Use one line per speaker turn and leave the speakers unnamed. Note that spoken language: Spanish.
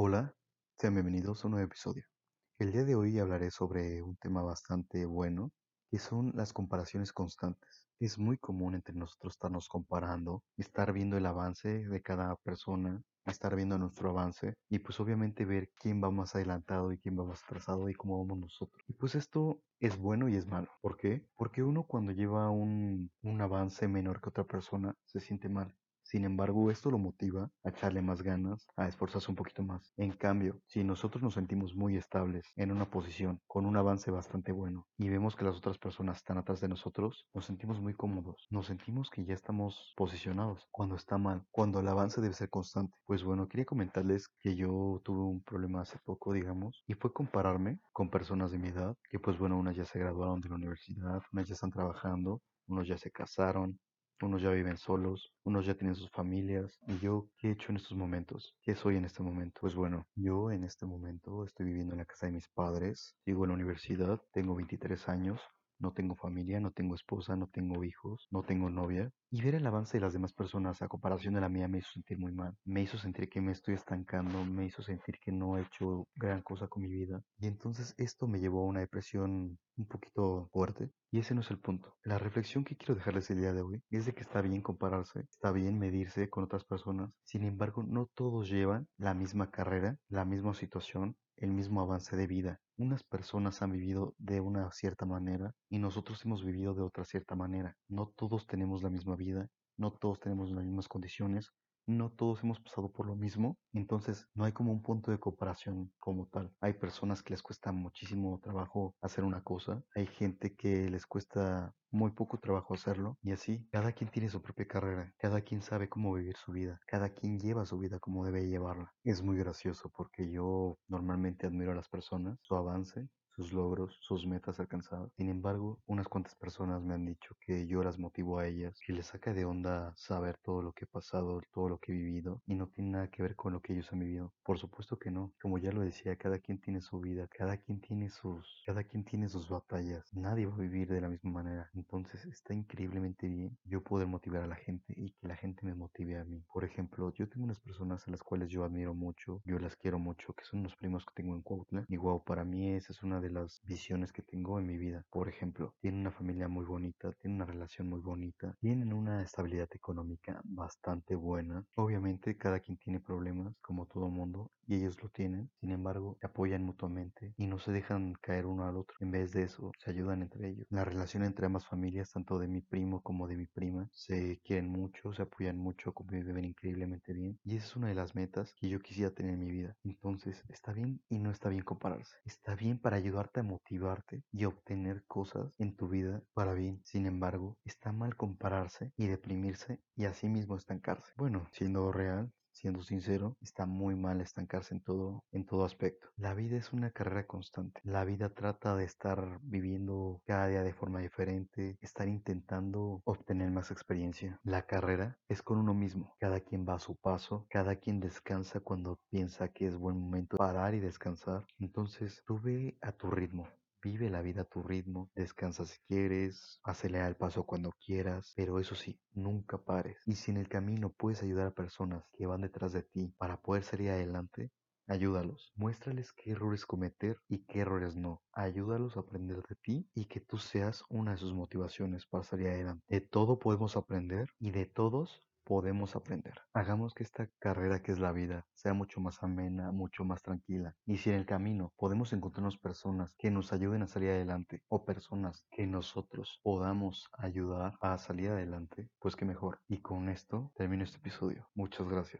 Hola, sean bienvenidos a un nuevo episodio. El día de hoy hablaré sobre un tema bastante bueno, que son las comparaciones constantes. Es muy común entre nosotros estarnos comparando, estar viendo el avance de cada persona, estar viendo nuestro avance y pues obviamente ver quién va más adelantado y quién va más atrasado y cómo vamos nosotros. Y pues esto es bueno y es malo. ¿Por qué? Porque uno cuando lleva un, un avance menor que otra persona se siente mal. Sin embargo, esto lo motiva a echarle más ganas, a esforzarse un poquito más. En cambio, si nosotros nos sentimos muy estables en una posición con un avance bastante bueno y vemos que las otras personas están atrás de nosotros, nos sentimos muy cómodos. Nos sentimos que ya estamos posicionados cuando está mal, cuando el avance debe ser constante. Pues bueno, quería comentarles que yo tuve un problema hace poco, digamos, y fue compararme con personas de mi edad, que pues bueno, unas ya se graduaron de la universidad, unas ya están trabajando, unos ya se casaron, unos ya viven solos, unos ya tienen sus familias. ¿Y yo qué he hecho en estos momentos? ¿Qué soy en este momento? Pues bueno, yo en este momento estoy viviendo en la casa de mis padres, sigo en la universidad, tengo 23 años, no tengo familia, no tengo esposa, no tengo hijos, no tengo novia. Y ver el avance de las demás personas a comparación de la mía me hizo sentir muy mal. Me hizo sentir que me estoy estancando, me hizo sentir que no he hecho gran cosa con mi vida. Y entonces esto me llevó a una depresión un poquito fuerte. Y ese no es el punto. La reflexión que quiero dejarles el día de hoy es de que está bien compararse, está bien medirse con otras personas. Sin embargo, no todos llevan la misma carrera, la misma situación, el mismo avance de vida. Unas personas han vivido de una cierta manera y nosotros hemos vivido de otra cierta manera. No todos tenemos la misma vida, no todos tenemos las mismas condiciones, no todos hemos pasado por lo mismo, entonces no hay como un punto de comparación como tal. Hay personas que les cuesta muchísimo trabajo hacer una cosa, hay gente que les cuesta muy poco trabajo hacerlo y así cada quien tiene su propia carrera, cada quien sabe cómo vivir su vida, cada quien lleva su vida como debe llevarla. Es muy gracioso porque yo normalmente admiro a las personas, su avance, sus logros, sus metas alcanzadas. Sin embargo, unas cuantas personas me han dicho que yo las motivo a ellas, que les saca de onda saber todo lo que he pasado, todo lo que he vivido y no tiene nada que ver con lo que ellos han vivido. Por supuesto que no. Como ya lo decía, cada quien tiene su vida, cada quien tiene sus, cada quien tiene sus batallas. Nadie va a vivir de la misma manera. Entonces está increíblemente bien yo poder motivar a la gente y que la gente me motive a mí. Por ejemplo, yo tengo unas personas a las cuales yo admiro mucho, yo las quiero mucho, que son los primos que tengo en Cuautla. Y wow, para mí esa es una de las visiones que tengo en mi vida. Por ejemplo, tienen una familia muy bonita, tienen una relación muy bonita, tienen una estabilidad económica bastante buena. Obviamente cada quien tiene problemas, como todo mundo, y ellos lo tienen. Sin embargo, se apoyan mutuamente y no se dejan caer uno al otro. En vez de eso, se ayudan entre ellos. La relación entre ambas familias, tanto de mi primo como de mi prima, se quieren mucho, se apoyan mucho, conviven increíblemente bien. Y esa es una de las metas que yo quisiera tener en mi vida. Entonces, está bien y no está bien compararse. Está bien para ayudar a motivarte y obtener cosas en tu vida para bien. Sin embargo, está mal compararse y deprimirse y asimismo estancarse. Bueno, siendo real, siendo sincero, está muy mal estancarse en todo, en todo aspecto. La vida es una carrera constante. La vida trata de estar viviendo cada día de forma diferente, estar intentando obtener más experiencia. La carrera es con uno mismo. Cada quien va a su paso, cada quien descansa cuando piensa que es buen momento parar y descansar. Entonces, tú ve a tu ritmo. Vive la vida a tu ritmo, descansa si quieres, acelera el paso cuando quieras, pero eso sí, nunca pares. Y si en el camino puedes ayudar a personas que van detrás de ti para poder salir adelante, ayúdalos. Muéstrales qué errores cometer y qué errores no. Ayúdalos a aprender de ti y que tú seas una de sus motivaciones para salir adelante. De todo podemos aprender y de todos podemos aprender. Hagamos que esta carrera que es la vida sea mucho más amena, mucho más tranquila. Y si en el camino podemos encontrarnos personas que nos ayuden a salir adelante o personas que nosotros podamos ayudar a salir adelante, pues qué mejor. Y con esto termino este episodio. Muchas gracias.